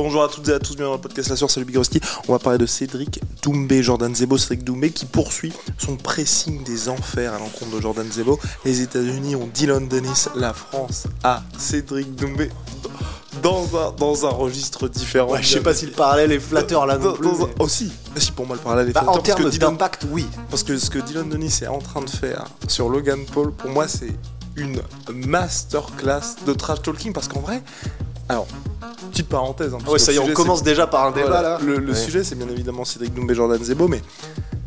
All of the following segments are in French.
Bonjour à toutes et à tous, bienvenue dans le podcast La Source, salut Big Rusty. On va parler de Cédric Doumbé, Jordan Zebo, Cédric Doumbé qui poursuit son pressing des enfers à l'encontre de Jordan Zebo. Les États-Unis ont Dylan Dennis, la France a Cédric Doumbé dans un, dans un registre différent. Ouais, je sais pas si le parallèle est flatteur là non plus. mais- Aussi, si pour moi le parallèle est Bah, flatteur, en termes d'impact, oui. Parce que ce que Dylan Dennis est en train de faire sur Logan Paul, pour moi, c'est une masterclass de trash talking. Parce qu'en vrai, alors, petite parenthèse. hein, Ah Ouais, ça y est, on commence déjà par un débat voilà, là. Le, le Ouais. sujet, c'est bien évidemment Cédric Doumbé, Jordan Zebo, mais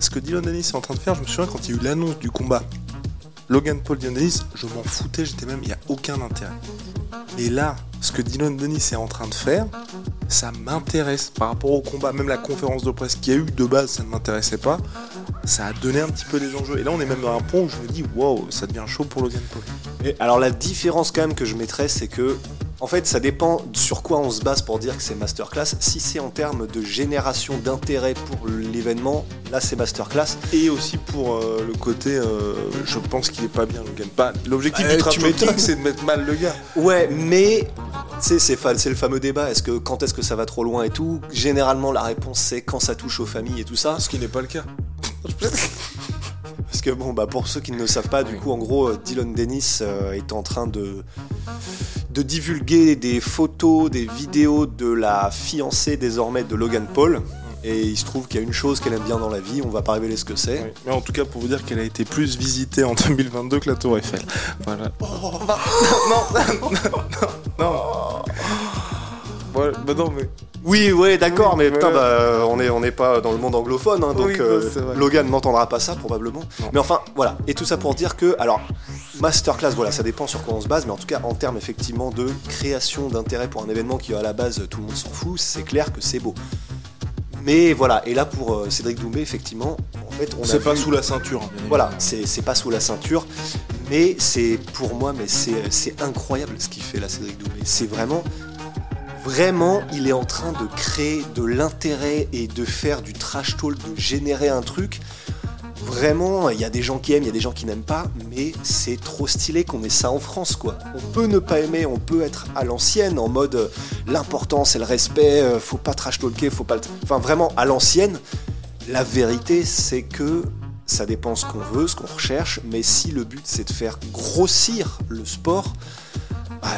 ce que Dylan Dennis est en train de faire, je me souviens quand il y a eu l'annonce du combat Logan Paul, Dylan Dennis, je m'en foutais, j'étais même, il n'y a aucun intérêt. Mais là, ce que Dylan Dennis est en train de faire, ça m'intéresse par rapport au combat. Même la conférence de presse qu'il y a eu de base, ça ne m'intéressait pas. Ça a donné un petit peu des enjeux. Et là, on est même dans un point où je me dis, wow, ça devient chaud pour Logan Paul. Et alors la différence quand même que je mettrais, c'est que en fait ça dépend sur quoi on se base pour dire que c'est masterclass. Si c'est en termes de génération d'intérêt pour l'événement, là c'est masterclass. Et aussi pour euh, le côté, euh, je pense qu'il est pas bien, Logan. Bah, L'objectif Euh, du m'étonnes. c'est de mettre mal le gars. Ouais, mais c'est le fameux débat. Est-ce que quand est-ce que ça va trop loin et tout? Généralement la réponse c'est quand ça touche aux familles et tout ça. Ce qui n'est pas le cas. Parce que bon, bah pour ceux qui ne le savent pas, du coup, en gros, euh, Dylan Dennis est en train de, de divulguer des photos, des vidéos de la fiancée désormais de Logan Paul. Et il se trouve qu'il y a une chose qu'elle aime bien dans la vie, on va pas révéler ce que c'est. Mais en tout cas, pour vous dire qu'elle a été plus visitée en 2022 que la Tour Eiffel. Voilà. non, non, non, non. Ouais, bah non, mais. Oui, ouais, d'accord, Oui, mais ouais. putain, bah, on est, on n'est pas dans le monde anglophone, hein, donc Oui, euh. Logan n'entendra pas ça probablement. Non. Mais enfin, voilà. Et tout ça pour dire que, alors, masterclass, voilà, ça dépend sur quoi on se base, mais en tout cas, en termes effectivement de création d'intérêt pour un événement qui à la base tout le monde s'en fout, c'est clair que c'est beau. Mais voilà, et là pour euh, Cédric Doumbé, effectivement, en fait, on C'est pas vu- sous la ceinture. hein, Voilà, c'est pas sous la ceinture, mais c'est pour moi, mais c'est c'est incroyable ce qu'il fait là, Cédric Doumbé. C'est vraiment, vraiment, il est en train de créer de l'intérêt et de faire du trash talk, de générer un truc. Vraiment, il y a des gens qui aiment, il y a des gens qui n'aiment pas, mais c'est trop stylé qu'on ait ça en France, quoi. On peut ne pas aimer, on peut être à l'ancienne, en mode euh, l'important c'est le respect, euh, faut pas trash talker, faut pas. le- Enfin, vraiment à l'ancienne. La vérité, c'est que ça dépend ce qu'on veut, ce qu'on recherche, mais si le but c'est de faire grossir le sport, bah,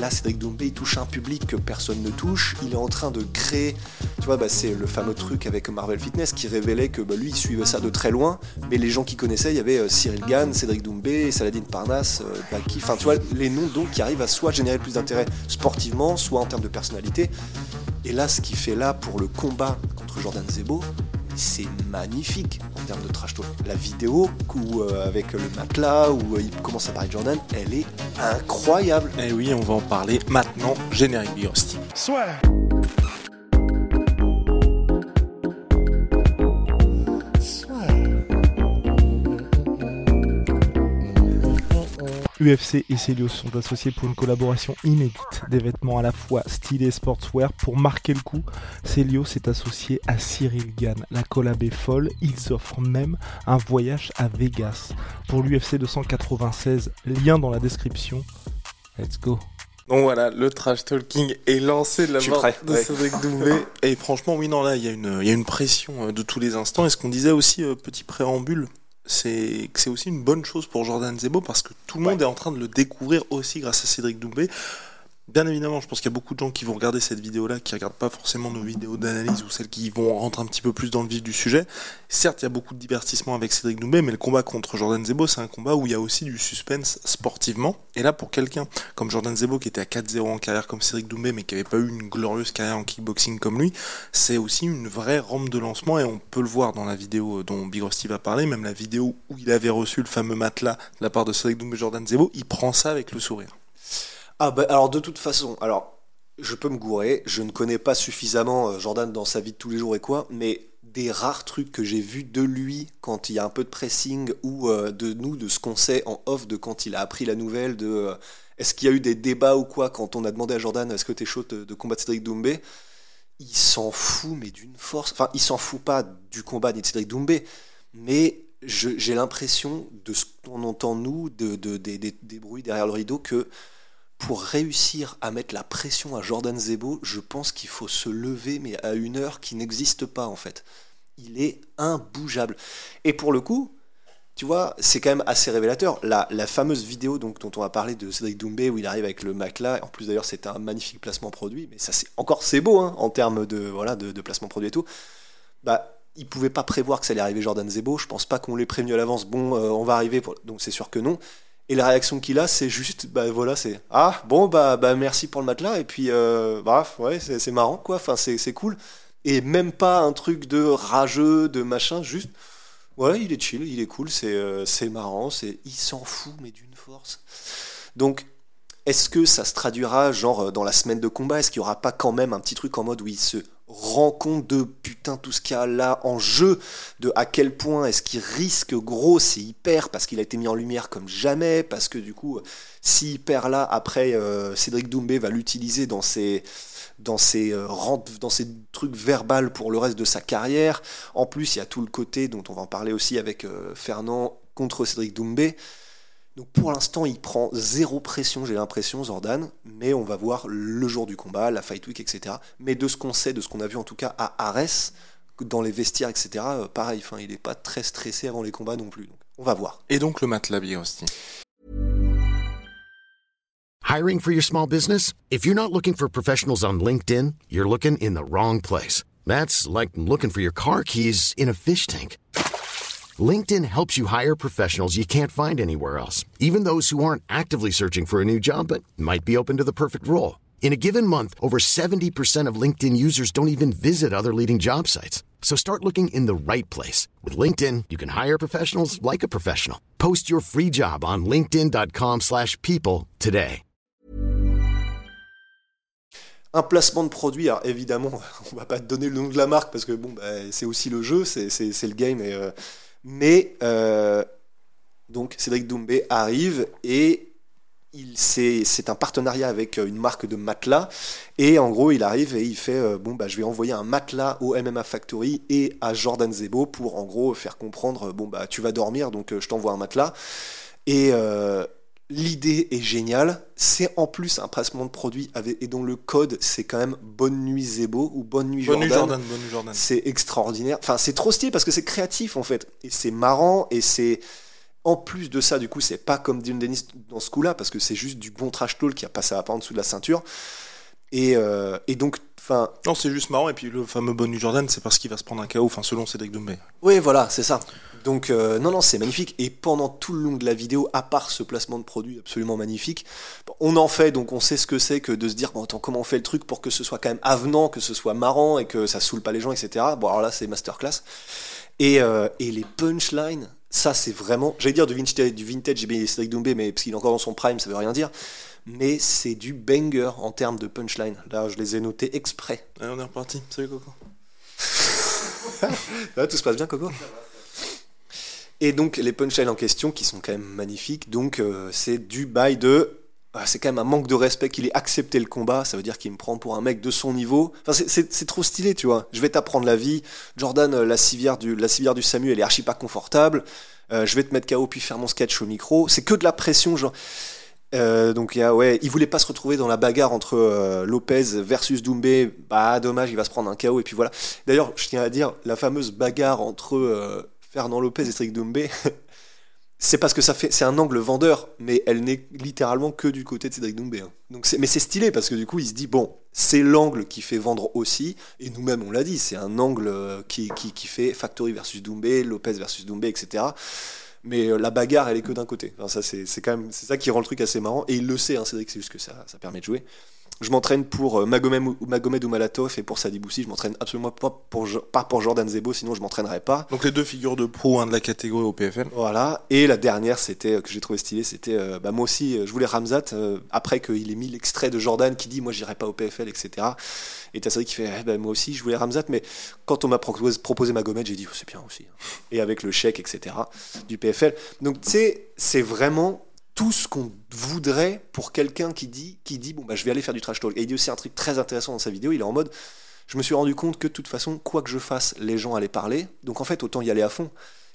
là Cédric Doumbé touche un public que personne ne touche. Il est en train de créer, tu vois, bah, c'est le fameux truc avec Marvel Fitness qui révélait que bah, lui il suivait ça de très loin, mais les gens qui connaissaient, il y avait euh, Cyril Gann, Cédric Doumbé, Saladin Parnasse, euh, Baki, enfin tu les noms donc qui arrivent à soit générer plus d'intérêt sportivement, soit en termes de personnalité. Et là, ce qu'il fait là pour le combat contre Jordan Zebo, c'est magnifique en termes de trash talk. La vidéo où, euh, avec le matelas où euh, il commence à parler de Jordan, elle est incroyable. Et Eh oui, on va en parler maintenant. Générique Big Rusty. UFC et Celios sont associés pour une collaboration inédite. Des vêtements à la fois stylés et sportswear. Pour marquer le coup, Celios est associé à Cyril Gann. La collab est folle. Ils offrent même un voyage à Vegas. Pour l'UFC 296, lien dans la description. Let's go. Donc voilà, le trash talking est lancé de la part prêt, de ouais. Cédric Doumbé. Et franchement, oui, non, là, il y, a une- il y a une pression euh, de tous les instants. Et ce qu'on disait aussi, euh, petit préambule, c'est aussi une bonne chose pour Jordan Zebo parce que tout le monde est en train de le découvrir aussi grâce à Cédric Doumbé. Bien évidemment, je pense qu'il y a beaucoup de gens qui vont regarder cette vidéo-là, qui regardent pas forcément nos vidéos d'analyse ou celles qui vont rentrer un petit peu plus dans le vif du sujet. Certes, il y a beaucoup de divertissement avec Cédric Doumbé, mais le combat contre Jordan Zebo, c'est un combat où il y a aussi du suspense sportivement. Et là, pour quelqu'un comme Jordan Zebo, qui était à 4-0 en carrière comme Cédric Doumbé, mais qui n'avait pas eu une glorieuse carrière en kickboxing comme lui, c'est aussi une vraie rampe de lancement, et on peut le voir dans la vidéo dont Big Rusty va parler, même la vidéo où il avait reçu le fameux matelas de la part de Cédric Doumbé Jordan Zebo, il prend ça avec le sourire. Ah bah alors de toute façon, alors je peux me gourer, je ne connais pas suffisamment euh, Jordan dans sa vie de tous les jours et quoi, mais des rares trucs que j'ai vus de lui quand il y a un peu de pressing ou euh, de nous, de ce qu'on sait en off, de quand il a appris la nouvelle, de euh, est-ce qu'il y a eu des débats ou quoi quand on a demandé à Jordan est-ce que t'es chaud de, de combattre Cédric Doumbé? Il s'en fout, mais d'une force. Enfin, il s'en fout pas du combat ni de Cédric Doumbé, mais j'ai l'impression de ce qu'on entend nous, de, de- des- des- des bruits derrière le rideau, que pour réussir à mettre la pression à Jordan Zebo, je pense qu'il faut se lever, mais à une heure qui n'existe pas en fait. Il est imbougeable. Et pour le coup, tu vois, c'est quand même assez révélateur. La, la fameuse vidéo donc, dont on a parlé de Cédric Doumbé, où il arrive avec le matelas, en plus d'ailleurs c'était un magnifique placement produit, mais ça c'est encore c'est beau hein, en termes de, voilà, de, placement produit et tout. Bah, il pouvait pas prévoir que ça allait arriver Jordan Zebo. Je pense pas qu'on l'ait prévenu à l'avance. Bon, euh, on va arriver. Donc c'est sûr que non. Et la réaction qu'il a, c'est juste, bah voilà, c'est ah bon bah bah merci pour le matelas et puis euh, bref, ouais, c'est marrant quoi. Enfin c'est cool. Et même pas un truc de rageux, de machin, juste ouais, il est chill, il est cool, c'est euh, c'est marrant, c'est il s'en fout mais d'une force. Donc est-ce que ça se traduira genre euh, dans la semaine de combat? Est-ce qu'il y aura pas quand même un petit truc en mode où il se rend compte de putain tout ce qu'il y a là en jeu, de à quel point est-ce qu'il risque gros s'il perd parce qu'il a été mis en lumière comme jamais, parce que du coup s'il perd là après euh, Cédric Doumbé va l'utiliser dans ses dans ses euh, trucs verbales pour le reste de sa carrière. En plus, il y a tout le côté dont on va en parler aussi avec euh, Fernand contre Cédric Doumbé. Donc pour l'instant, il prend zéro pression, j'ai l'impression, Zordan, mais on va voir le jour du combat, la fight week, etc. Mais de ce qu'on sait, de ce qu'on a vu en tout cas à Arès, dans les vestiaires, etc., euh, pareil, enfin, il n'est pas très stressé avant les combats non plus. Donc, on va voir. Et donc le matelas bien aussi. Hiring for your small business? If you're not looking for professionals on LinkedIn, you're looking in the wrong place. That's like looking for your car keys in a fish tank. LinkedIn helps you hire professionals you can't find anywhere else, even those who aren't actively searching for a new job but might be open to the perfect role. In a given month, over 70% of LinkedIn users don't even visit other leading job sites. So start looking in the right place. With LinkedIn, you can hire professionals like a professional. Post your free job on linkedin.com/people slash people today. Un placement de produit, alors évidemment, on va pas te donner le nom de la marque parce que bon, bah, c'est aussi le jeu, c'est le game. et, euh, mais euh, donc Cédric Doumbé arrive et il c'est un partenariat avec euh, une marque de matelas. Et en gros il arrive et il fait euh, bon bah je vais envoyer un matelas au MMA Factory et à Jordan Zebo pour en gros faire comprendre bon bah tu vas dormir donc je t'envoie un matelas. Et l'idée est géniale c'est en plus un placement de produit avec, et dont le code c'est quand même bonne nuit Zebo ou bonne nuit Bonne Jordan nuit Jordan, bonne nuit Jordan. c'est extraordinaire. Enfin, c'est trop stylé parce que c'est créatif en fait. Et c'est marrant et c'est. En plus de ça, du coup, c'est pas comme Dylan Dennis dans ce coup-là parce que c'est juste du bon trash talk qui a passé à pas en dessous de la ceinture. Et, euh, et donc, enfin, Non, c'est juste marrant. Et puis le fameux bonne nuit Jordan, c'est parce qu'il va se prendre un KO, enfin selon Cédric Doumbé. oui, voilà, c'est ça. Donc, euh, non, non, c'est magnifique. Et pendant tout le long de la vidéo, à part ce placement de produit absolument magnifique, on en fait, donc on sait ce que c'est que de se dire, bon, attends, comment on fait le truc pour que ce soit quand même avenant, que ce soit marrant et que ça saoule pas les gens, etc. Bon, alors là, c'est masterclass. Et, euh, et les punchlines, ça, c'est vraiment, j'allais dire du vintage, du vintage Cédric Doumbé, mais parce qu'il est encore dans son prime, ça veut rien dire. Mais c'est du banger en termes de punchline. Là, je les ai notés exprès. Allez, on est reparti. Salut Coco. Tout se passe bien, Coco Et donc, les punchlines en question, qui sont quand même magnifiques, donc euh, c'est du bail de. ah, c'est quand même un manque de respect qu'il ait accepté le combat, ça veut dire qu'il me prend pour un mec de son niveau. Enfin, c'est trop stylé, tu vois. Je vais t'apprendre la vie. Jordan, euh, la civière du, la civière du Samu, elle est archi pas confortable. Euh, je vais te mettre KO puis faire mon sketch au micro. C'est que de la pression, genre. Euh, donc il a, ouais, il voulait pas se retrouver dans la bagarre entre euh, Lopez versus Doumbé. Bah dommage, il va se prendre un KO et puis voilà. D'ailleurs, je tiens à dire la fameuse bagarre entre euh, Fernand Lopez et Cédric Doumbé. c'est parce que ça fait, c'est un angle vendeur, mais elle n'est littéralement que du côté de Cédric Doumbé. hein. Donc mais c'est stylé parce que du coup il se dit bon, c'est l'angle qui fait vendre aussi, et nous-mêmes on l'a dit, c'est un angle qui, qui, qui fait Factory versus Doumbé, Lopez versus Doumbé, etc. Mais euh, la bagarre, elle est que d'un côté. Ça, c'est, quand même, ça qui rend le truc assez marrant. Et il le sait, hein, Cédric, c'est juste que ça permet de jouer. Je m'entraîne pour euh, Magomed, ou- Magomed ou Malatov et pour Sadiboussi, je m'entraîne absolument pas pour, pas pour Jordan Zebo, sinon je m'entraînerais pas. Donc les deux figures de pro hein, de la catégorie au PFL. Voilà. Et la dernière, c'était euh, que j'ai trouvé stylé, c'était euh, bah, moi aussi, euh, je voulais Ramzat euh, après qu'il ait mis l'extrait de Jordan qui dit moi j'irai pas au PFL, etc. Et t'as Cédric qui fait eh ben, moi aussi je voulais Ramzat, mais quand on m'a proposé, proposé Magomed, j'ai dit oh, c'est bien aussi. Et avec le chèque, etc. du PFL. Donc tu sais, c'est vraiment tout ce qu'on voudrait pour quelqu'un qui dit, qui dit bon bah je vais aller faire du trash talk. Et il dit aussi un truc très intéressant dans sa vidéo, il est en mode je me suis rendu compte que de toute façon, quoi que je fasse, les gens allaient parler. Donc en fait, autant y aller à fond.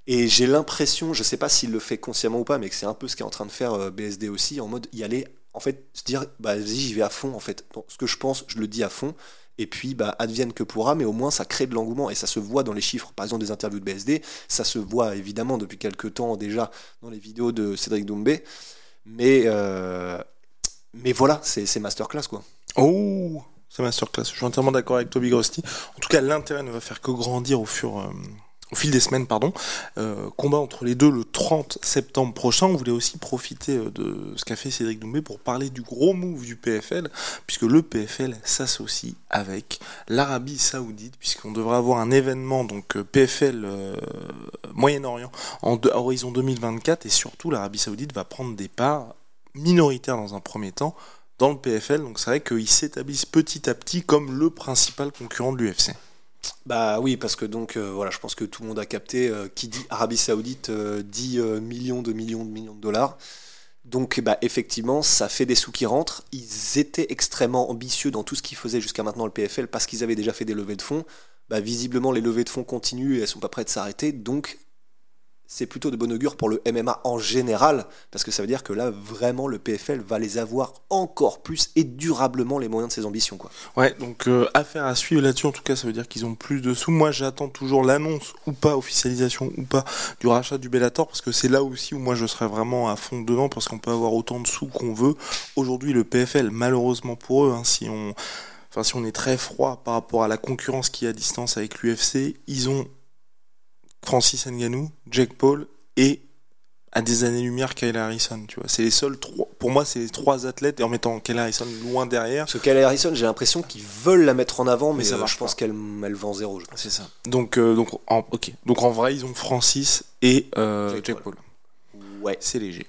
Et j'ai l'impression, je sais pas s'il le fait consciemment ou pas, mais que c'est un peu ce qu'est en train de faire euh, BSD aussi, en mode y aller, en fait, se dire, bah vas-y, j'y vais à fond, en fait. Ce que je pense, je le dis à fond. Et puis, bah, advienne que pourra, mais au moins, ça crée de l'engouement. Et ça se voit dans les chiffres, par exemple, des interviews de BSD. Ça se voit, évidemment, depuis quelques temps déjà dans les vidéos de Cédric Doumbé. Mais, euh, mais voilà, c'est masterclass, quoi. Oh, c'est masterclass. Je suis entièrement d'accord avec Toby Grosty. En tout cas, l'intérêt ne va faire que grandir au fur, euh, au fil des semaines, pardon. Euh, combat entre les deux le 30 septembre prochain. On voulait aussi profiter euh, de ce qu'a fait Cédric Doumbé pour parler du gros move du PFL, puisque le PFL s'associe avec l'Arabie Saoudite, puisqu'on devrait avoir un événement donc euh, PFL Moyen-Orient en de- à horizon 2024, et surtout l'Arabie Saoudite va prendre des parts minoritaires dans un premier temps dans le PFL, donc c'est vrai qu'ils s'établissent petit à petit comme le principal concurrent de l'UFC. Bah oui, parce que donc euh, voilà, je pense que tout le monde a capté euh, qui dit Arabie Saoudite euh, dit millions de millions de millions de dollars. Donc bah effectivement, ça fait des sous qui rentrent. Ils étaient extrêmement ambitieux dans tout ce qu'ils faisaient jusqu'à maintenant le PFL parce qu'ils avaient déjà fait des levées de fonds. Bah visiblement les levées de fonds continuent et elles sont pas prêtes de s'arrêter. Donc c'est plutôt de bon augure pour le MMA en général parce que ça veut dire que là vraiment le PFL va les avoir encore plus et durablement les moyens de ses ambitions quoi. Ouais, donc euh, affaire à suivre là-dessus, en tout cas ça veut dire qu'ils ont plus de sous. Moi j'attends toujours l'annonce ou pas, officialisation ou pas, du rachat du Bellator, parce que c'est là aussi où moi je serais vraiment à fond dedans, parce qu'on peut avoir autant de sous qu'on veut. Aujourd'hui le PFL, malheureusement pour eux, hein, si on... Si on est très froid par rapport à la concurrence qui est à distance avec l'UFC, ils ont Francis Ngannou, Jake Paul et à des années-lumière Kyle Harrison, tu vois. C'est les seuls trois, pour moi, c'est les trois athlètes, et en mettant Kyle Harrison loin derrière, Parce que Kyle Harrison, j'ai l'impression qu'ils veulent la mettre en avant, mais, Mais ça euh, marche je pense qu'elle elle vend zéro. C'est ça. Donc, euh, donc, en, ok. Donc en vrai, ils ont Francis et euh, Jake Jack Paul. Ouais. C'est léger.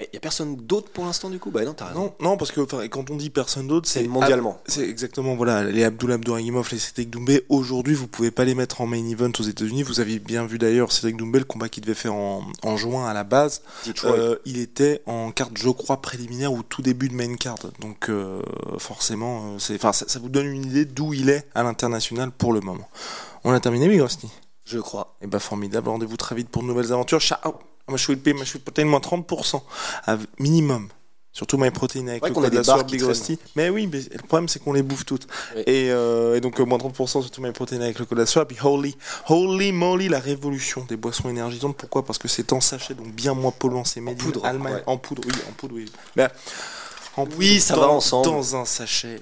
Il y a personne d'autre pour l'instant du coup? Bah non, t'as raison. Non, non, parce que quand on dit personne d'autre, C'est c'est mondialement. C'est exactement voilà les Abdullah Abdouragimov, les Cédric Doumbé. Aujourd'hui, vous pouvez pas les mettre en main event aux États-Unis. Vous avez bien vu d'ailleurs Cédric Doumbé, le combat qu'il devait faire en, en juin à la base. Euh, il était en carte, je crois, préliminaire ou tout début de main card. Donc euh, forcément, euh, c'est, ça, ça vous donne une idée d'où il est à l'international pour le moment. On a terminé, Migrosti. Je crois. Et bah formidable, rendez-vous très vite pour de nouvelles aventures. Ciao Moi je suis le je suis protéine moins 30%, à minimum. Surtout MyProtein avec Ouais le code des la Big. Rusty. Mais oui, mais le problème c'est qu'on les bouffe toutes. Oui. Et, euh, et donc euh, moins 30% surtout MyProtein avec le code la soeur. Puis Holy, Holy Moly, la révolution des boissons énergisantes. Pourquoi? Parce que c'est en sachet, donc bien moins polluant. C'est made Allemagne. ouais. En poudre, oui, en poudre, oui. Mais, en Oui, ça dans- va ensemble. Dans un sachet.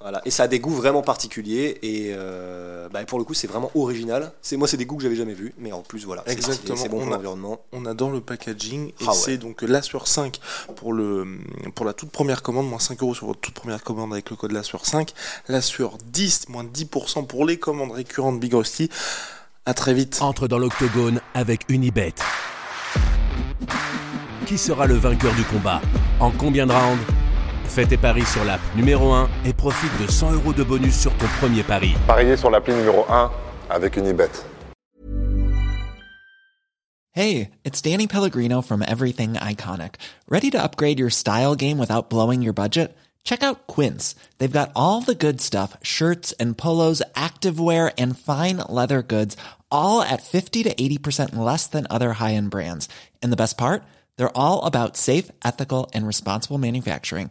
Voilà. Et ça a des goûts vraiment particuliers et euh, bah, pour le coup c'est vraiment original. C'est moi c'est des goûts que j'avais jamais vus, mais en plus voilà. Exactement. C'est bon On pour a- l'environnement. on adore le packaging et Ah ouais. c'est donc la sur 5 pour le pour la toute première commande moins 5 euros sur votre toute première commande avec le code la sur 5 la sur 10 moins 10% pour les commandes récurrentes Big Rusty à très vite Entre dans l'octogone avec Unibet. Qui sera le vainqueur du combat? En combien de rounds? Fais tes paris sur l'app numéro 1 et profite de 100 euros de bonus sur ton premier pari. Pariez sur l'appli numéro 1 avec Unibet. Hey, it's Danny Pellegrino from Everything Iconic. Ready to upgrade your style game without blowing your budget? Check out Quince. They've got all the good stuff shirts and polos, activewear, and fine leather goods, all at 50 to 80% less than other high end brands. And the best part? They're all about safe, ethical, and responsible manufacturing.